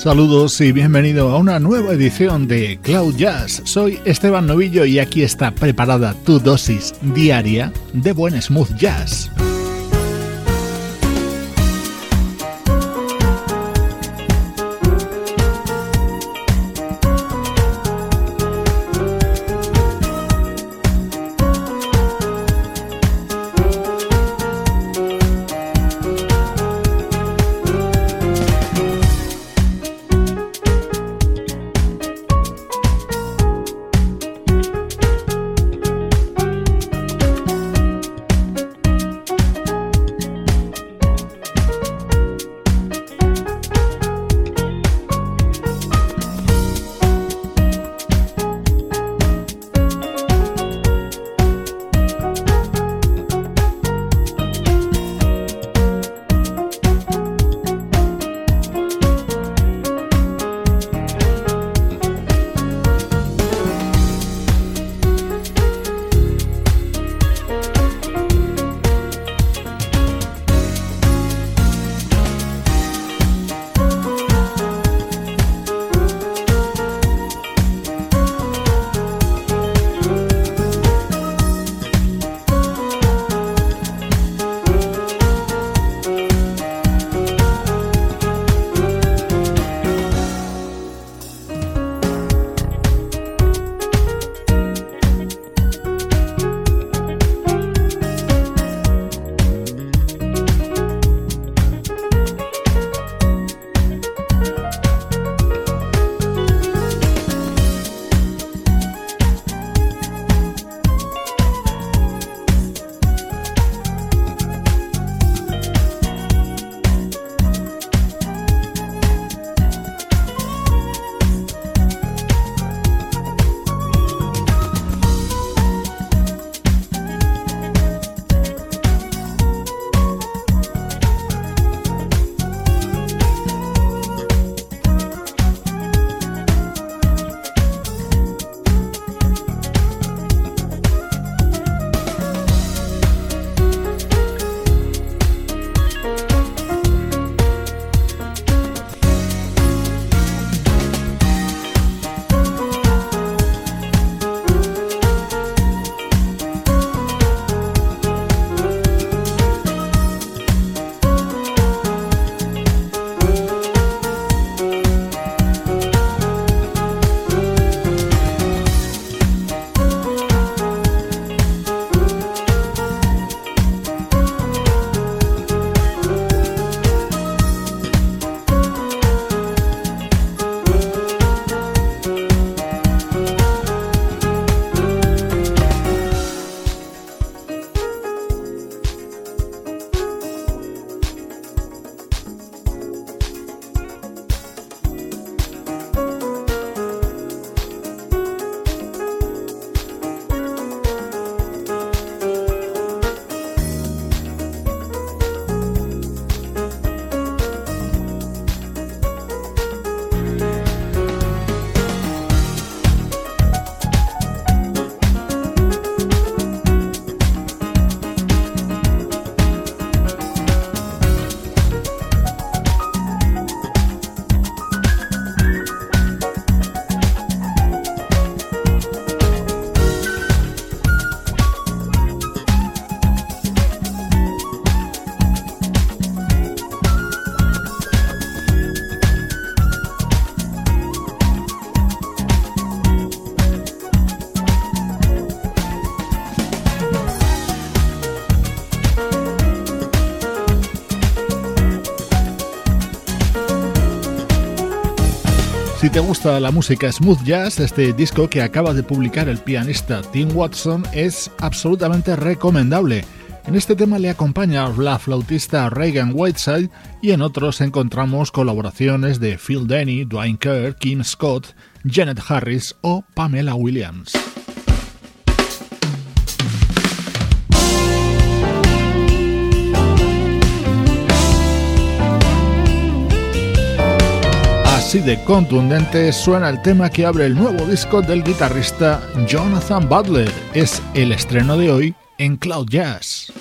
Saludos y bienvenido a una nueva edición de Cloud Jazz. Soy Esteban Novillo y aquí está preparada tu dosis diaria de buen smooth jazz. Gusta la música smooth jazz, este disco que acaba de publicar el pianista Tim Watson es absolutamente recomendable. En este tema le acompaña la flautista Reagan Whiteside y en otros encontramos colaboraciones de Phil Denny, Dwayne Kerr, Kim Scott, Janet Harris o Pamela Williams. Así de contundente suena el tema que abre el nuevo disco del guitarrista Jonathan Butler. Es el estreno de hoy en Cloud Jazz.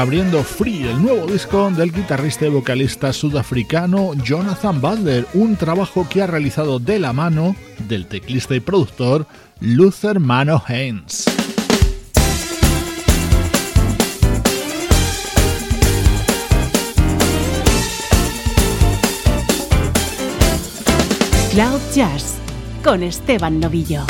Abriendo Free, el nuevo disco del guitarrista y vocalista sudafricano Jonathan Butler, un trabajo que ha realizado de la mano del teclista y productor Luther Mano Haynes. Cloud Jazz con Esteban Novillo.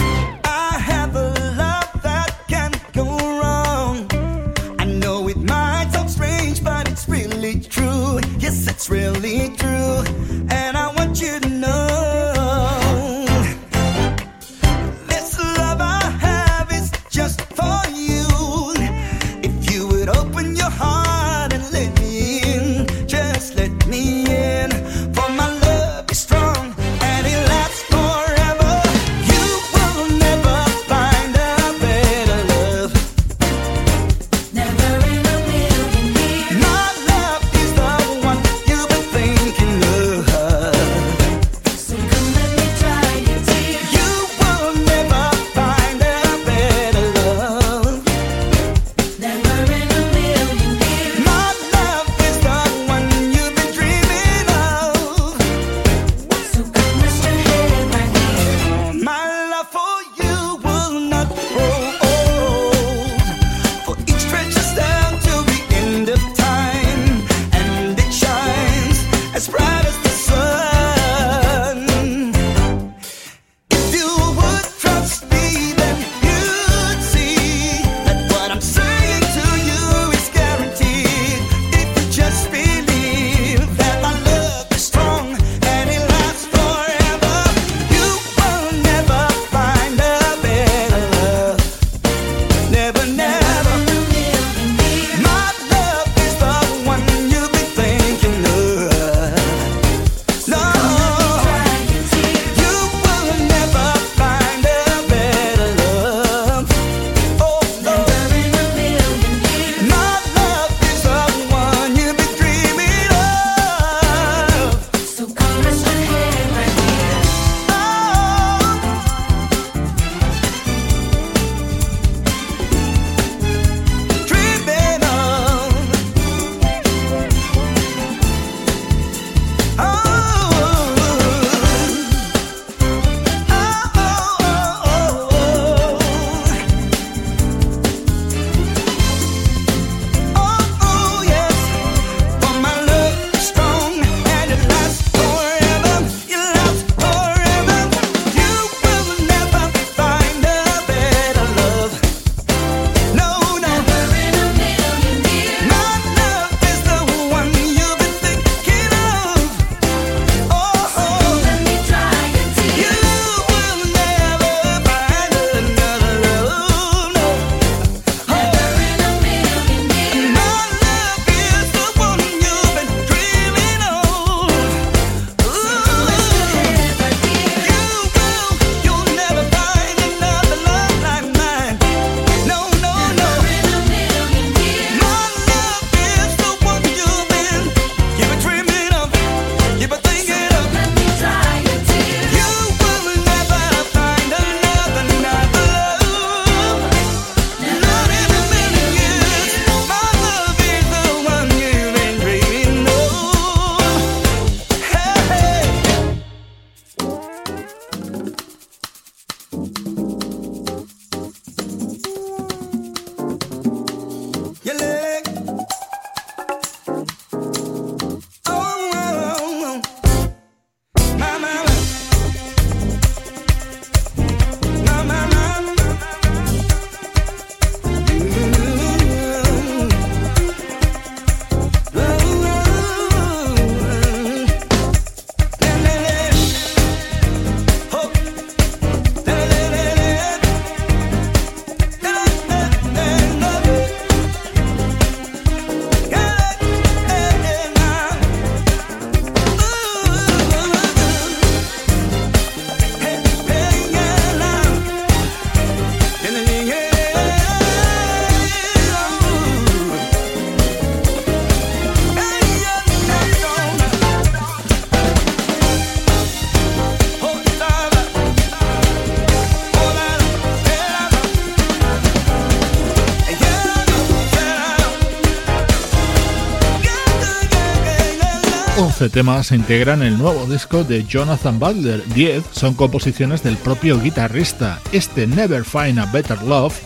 12 temas se integran el nuevo disco de Jonathan Butler. 10 son composiciones del propio guitarrista. Este Never Find a Better Love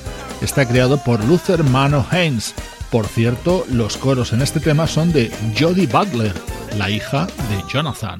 está creado por Luther Mano Haynes. Por cierto, los coros en este tema son de Jodie Butler, la hija de Jonathan.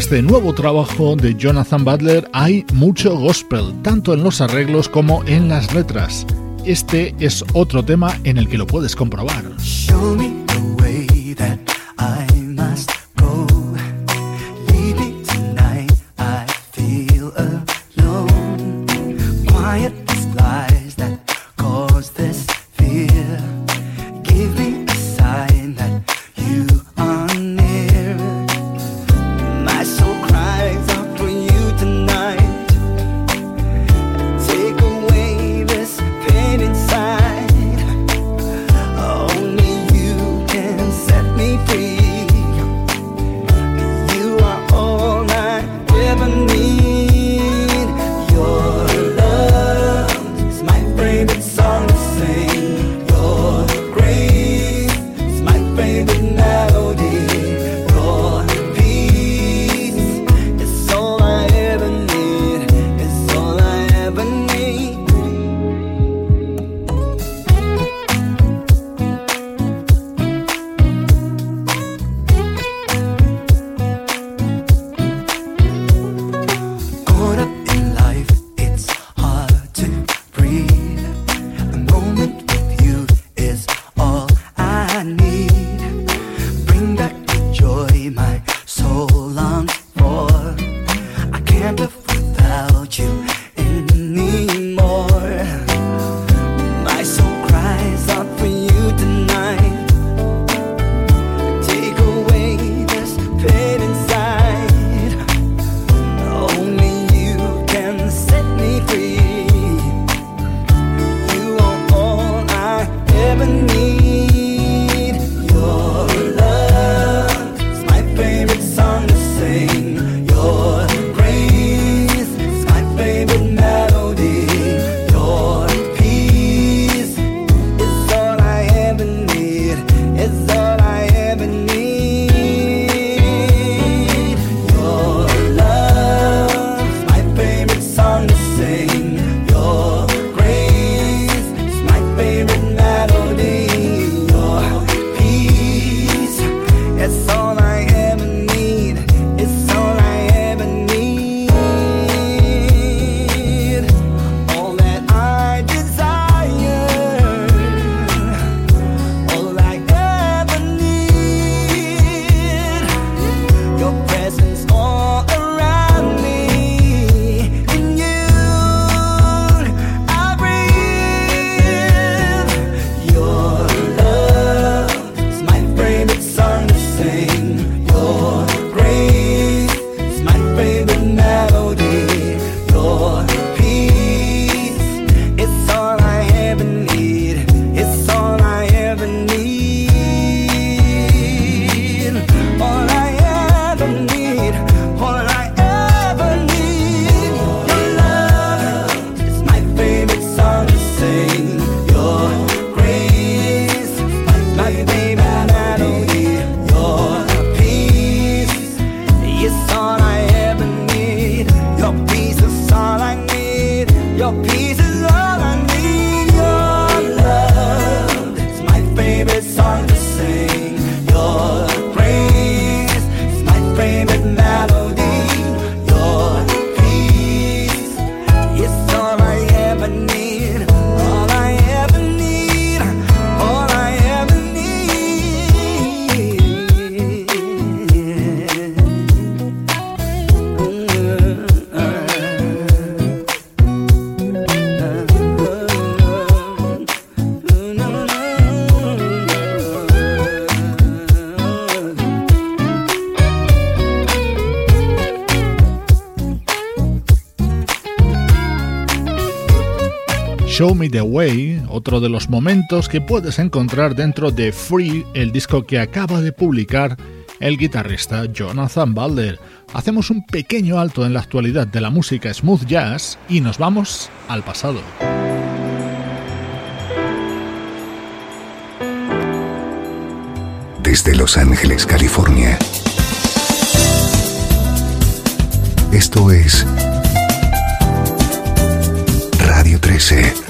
este nuevo trabajo de Jonathan Butler hay mucho gospel, tanto en los arreglos como en las letras. Este es otro tema en el que lo puedes comprobar. Fade Away, otro de los momentos que puedes encontrar dentro de Free, el disco que acaba de publicar el guitarrista Jonathan Balder. Hacemos un pequeño alto en la actualidad de la música smooth jazz y nos vamos al pasado. Desde Los Ángeles, California. Esto es Radio 13.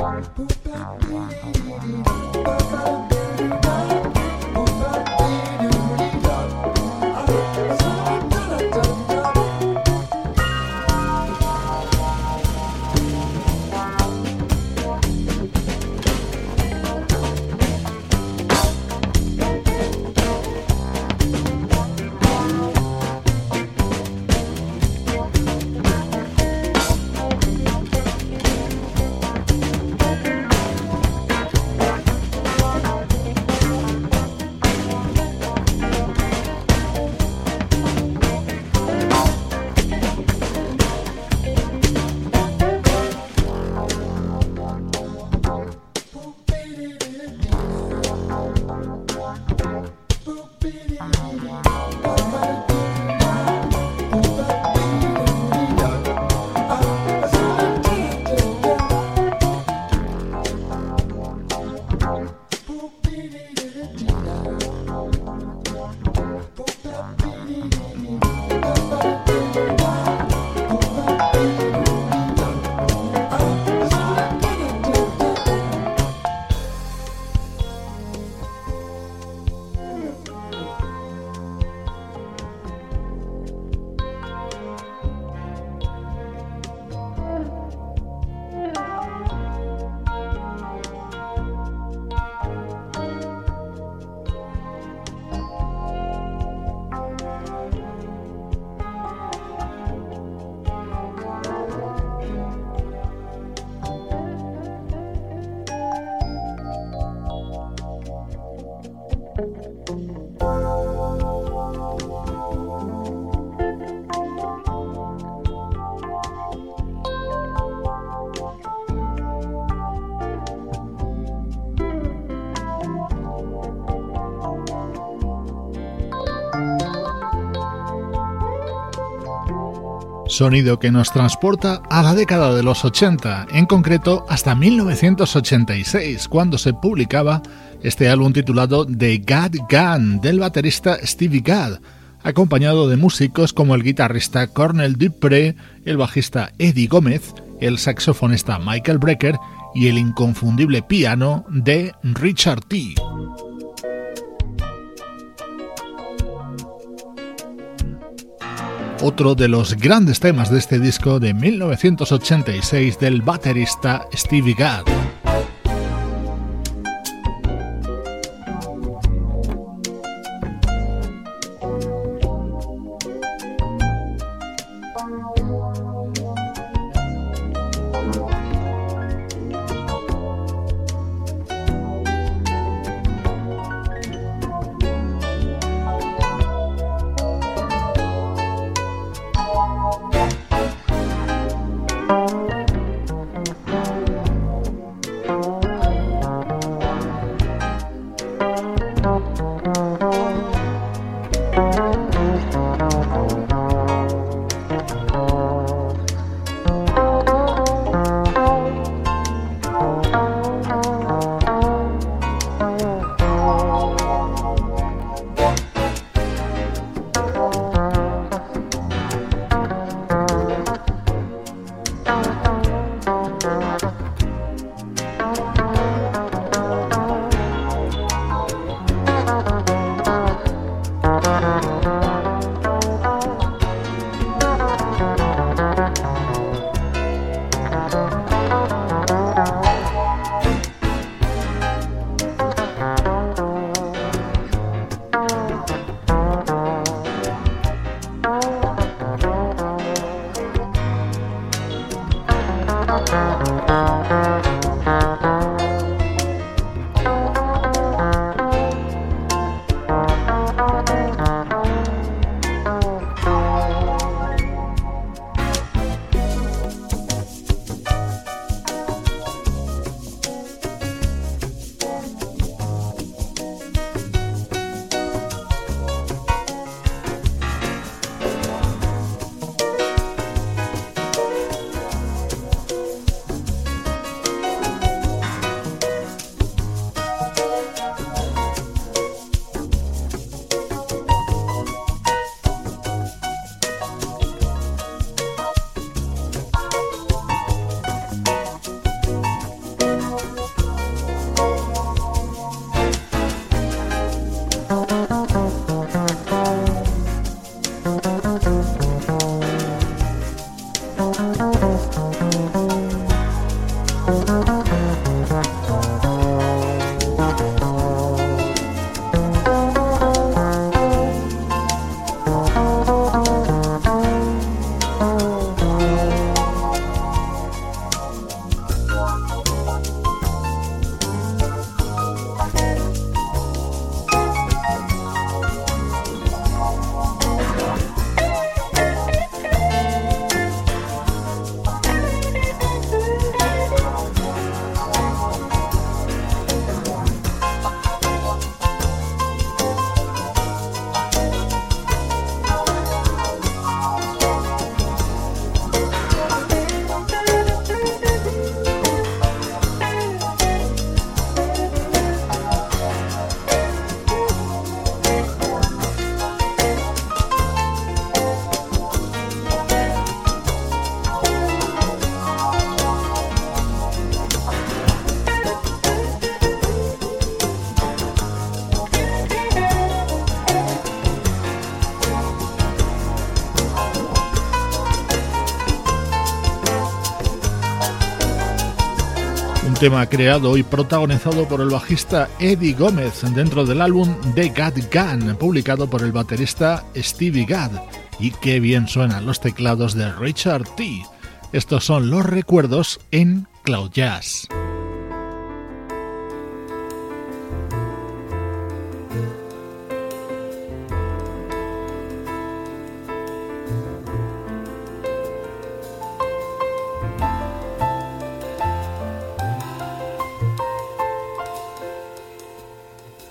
Put that Sonido que nos transporta a la década de los 80, en concreto hasta 1986, cuando se publicaba este álbum titulado The God Gun del baterista Stevie Gadd, acompañado de músicos como el guitarrista Cornel Dupré, el bajista Eddie Gómez, el saxofonista Michael Brecker y el inconfundible piano de Richard T. otro de los grandes temas de este disco de 1986 del baterista Stevie Gadd. Tema creado y protagonizado por el bajista Eddie Gómez dentro del álbum The Gad Gun, publicado por el baterista Stevie Gadd. Y qué bien suenan los teclados de Richard T. Estos son los recuerdos en Cloud Jazz.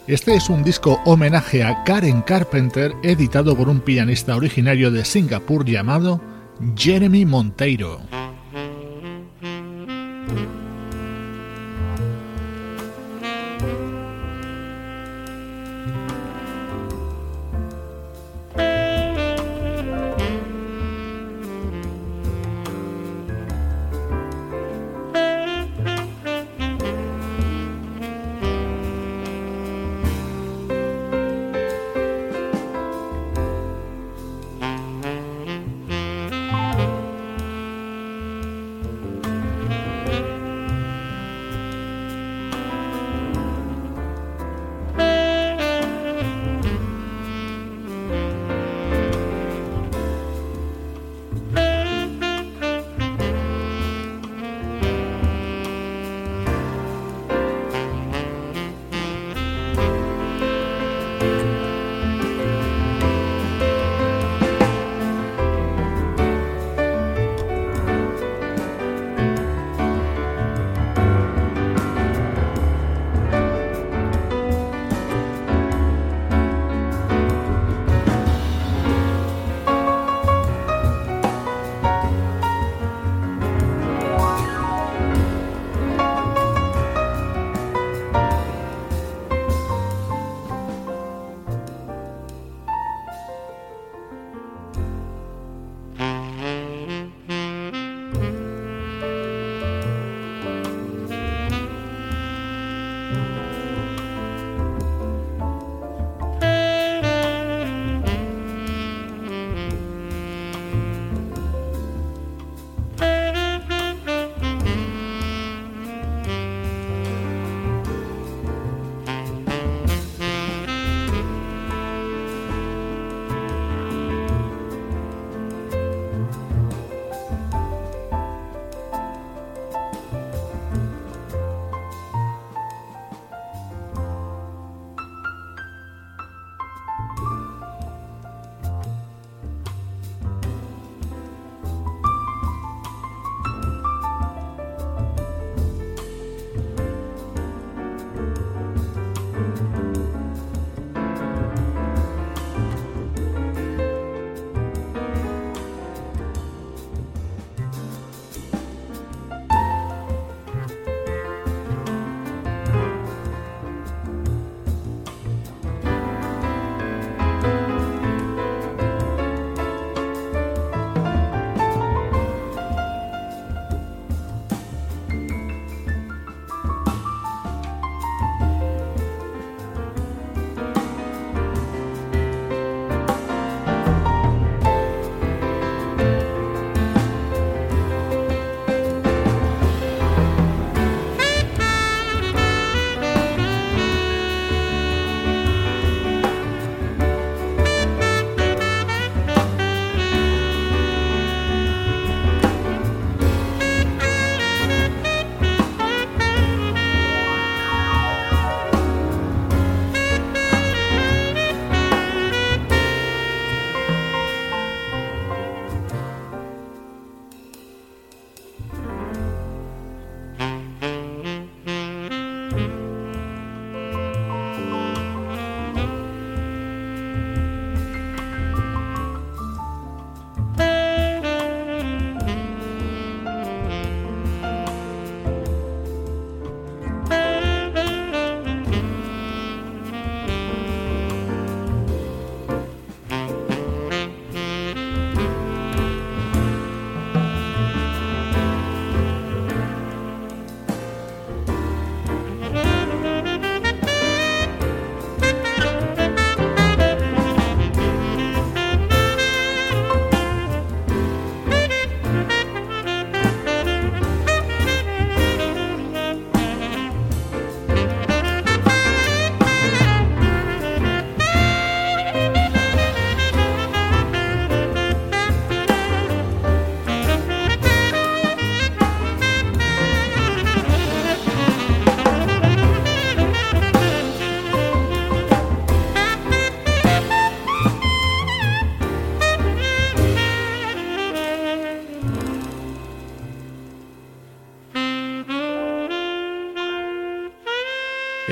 Este es un disco homenaje a Karen Carpenter editado por un pianista originario de Singapur llamado Jeremy Monteiro.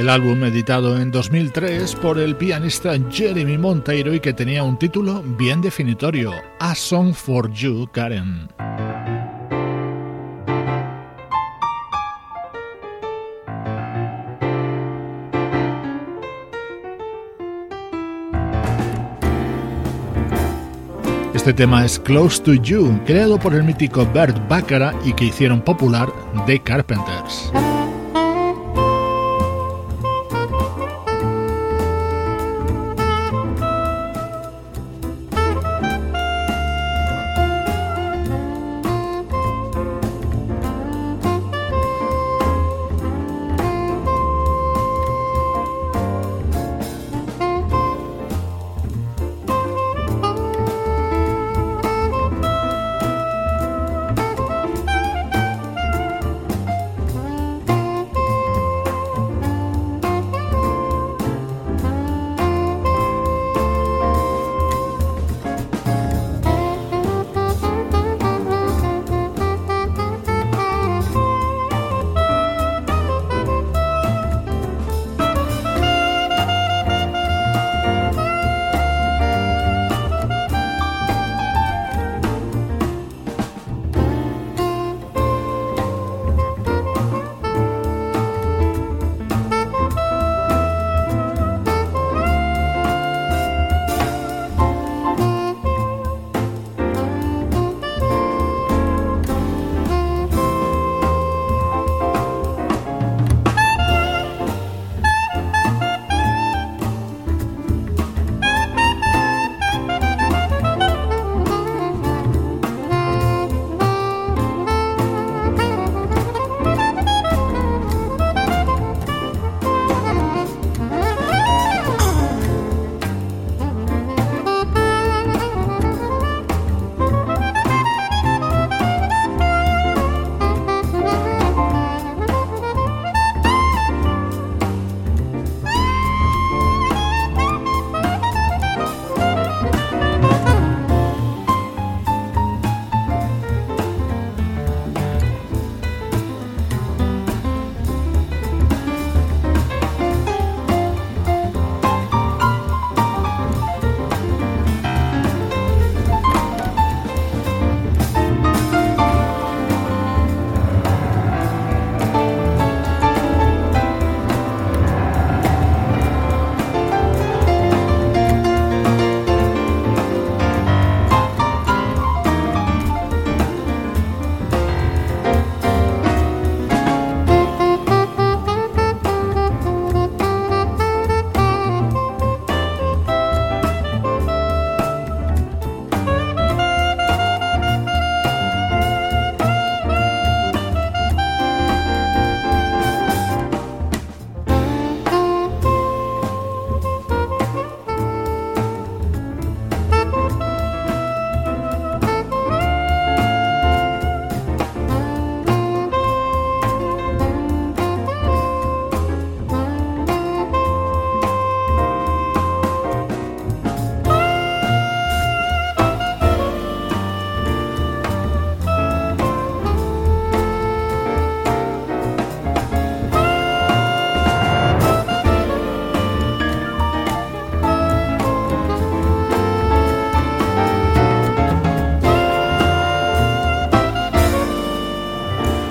El álbum editado en 2003 por el pianista Jeremy Monteiro y que tenía un título bien definitorio, A Song for You, Karen. Este tema es Close to You, creado por el mítico Bert Baccarat y que hicieron popular The Carpenters.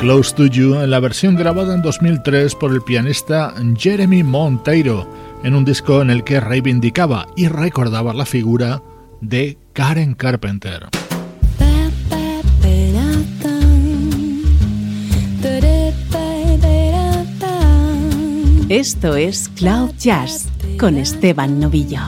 Close to You en la versión grabada en 2003 por el pianista Jeremy Monteiro, en un disco en el que reivindicaba y recordaba la figura de Karen Carpenter. Esto es Cloud Jazz con Esteban Novillo.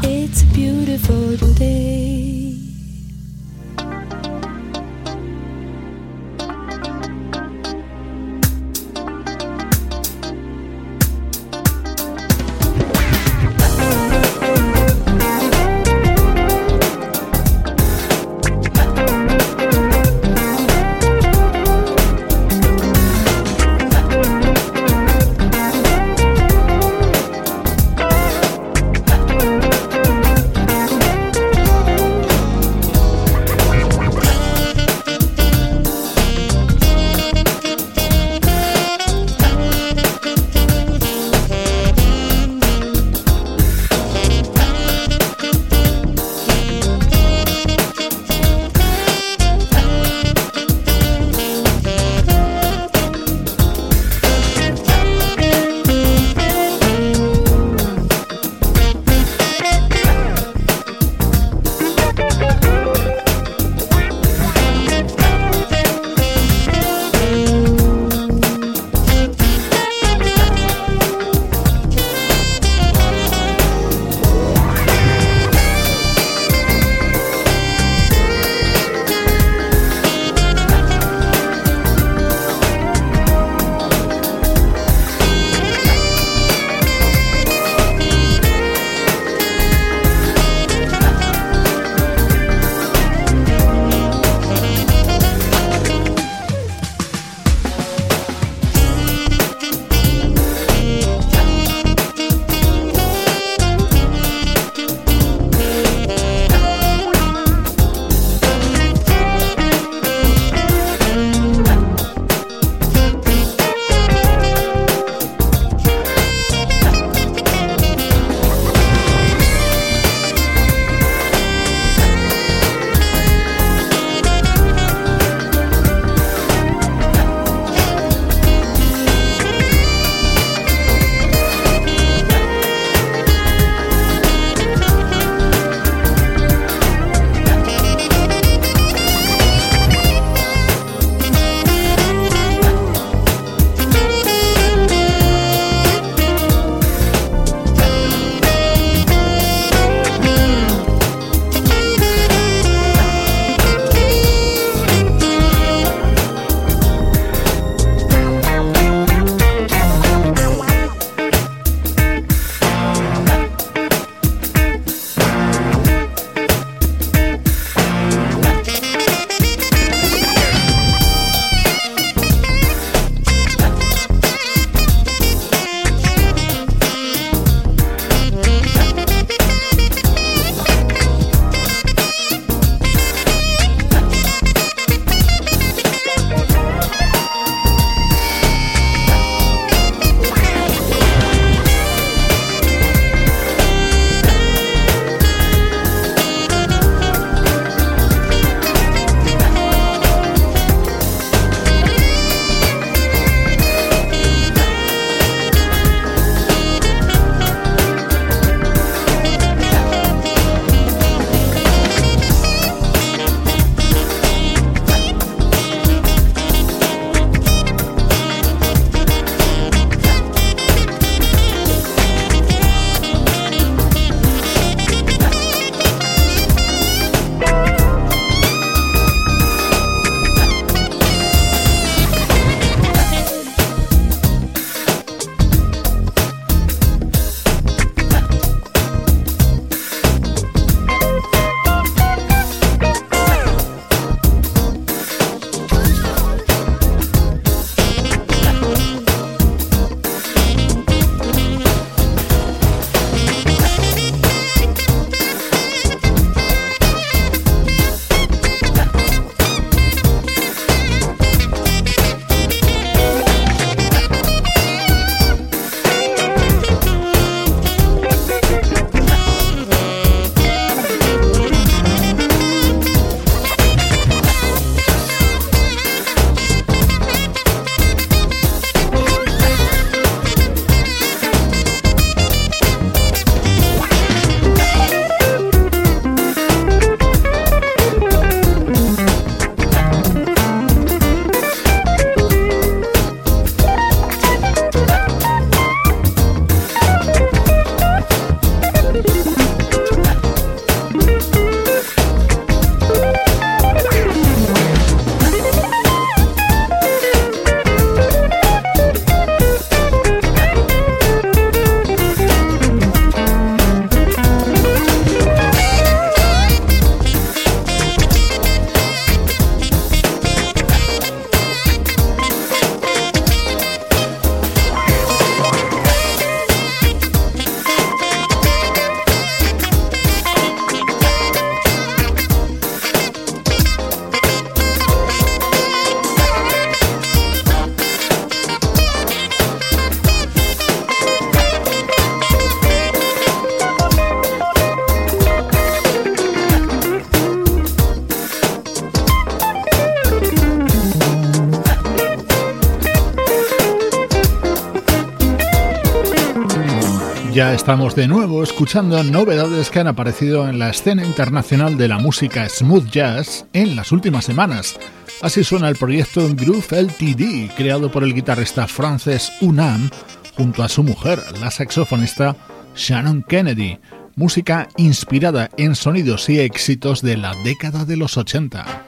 Estamos de nuevo escuchando novedades que han aparecido en la escena internacional de la música smooth jazz en las últimas semanas. Así suena el proyecto Groove LTD, creado por el guitarrista Frances Unam junto a su mujer, la saxofonista Shannon Kennedy. Música inspirada en sonidos y éxitos de la década de los 80.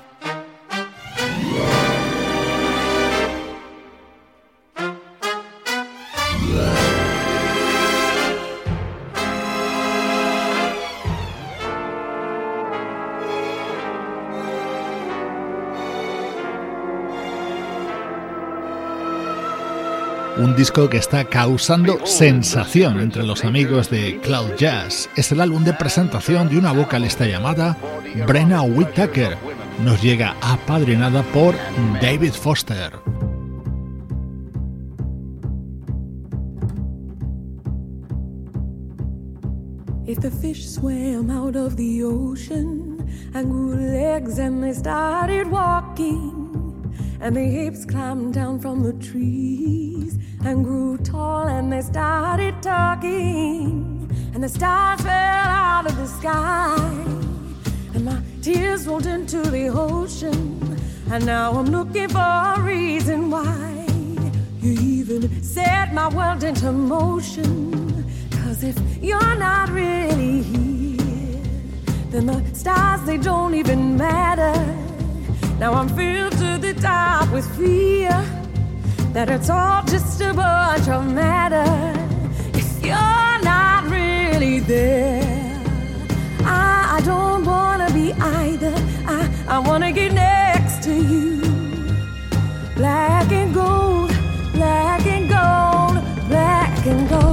Disco que está causando sensación entre los amigos de Cloud Jazz. Es el álbum de presentación de una vocalista llamada Brenna Whittaker. Nos llega apadrinada por David Foster. If the fish swam out of the ocean and grew legs and they started walking, and the apes climbed down from the trees and grew tall and they started talking, and the stars fell out of the sky, and my tears rolled into the ocean, and now I'm looking for a reason why you even set my world into motion. Cause if you're not really here, then the stars they don't even matter. Now I'm filled to the top with fear that it's all just a bunch of matter. If you're not really there, I, I don't wanna be either. I, I wanna get next to you. Black and gold, black and gold, black and gold.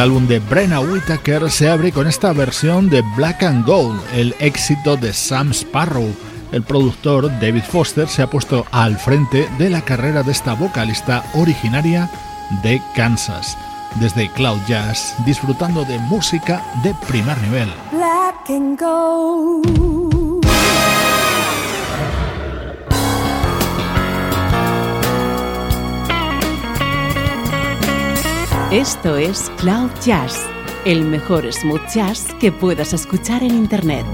El álbum de Brenna Whittaker se abre con esta versión de Black and Gold, el éxito de Sam Sparrow. El productor David Foster se ha puesto al frente de la carrera de esta vocalista originaria de Kansas. Desde Cloud Jazz, disfrutando de música de primer nivel. Esto es Cloud Jazz, el mejor smooth jazz que puedas escuchar en Internet.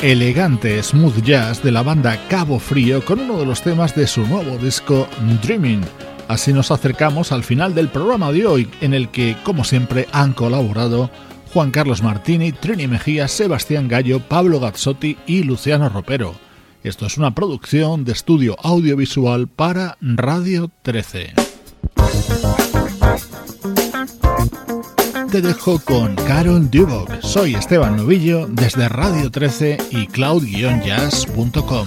elegante smooth jazz de la banda Cabo Frío con uno de los temas de su nuevo disco Dreaming. Así nos acercamos al final del programa de hoy, en el que, como siempre, han colaborado Juan Carlos Martini, Trini Mejía, Sebastián Gallo, Pablo Gazzotti y Luciano Ropero. Esto es una producción de estudio audiovisual para Radio 13 te dejo con Carol Duboc. Soy Esteban Novillo desde Radio 13 y cloud-jazz.com.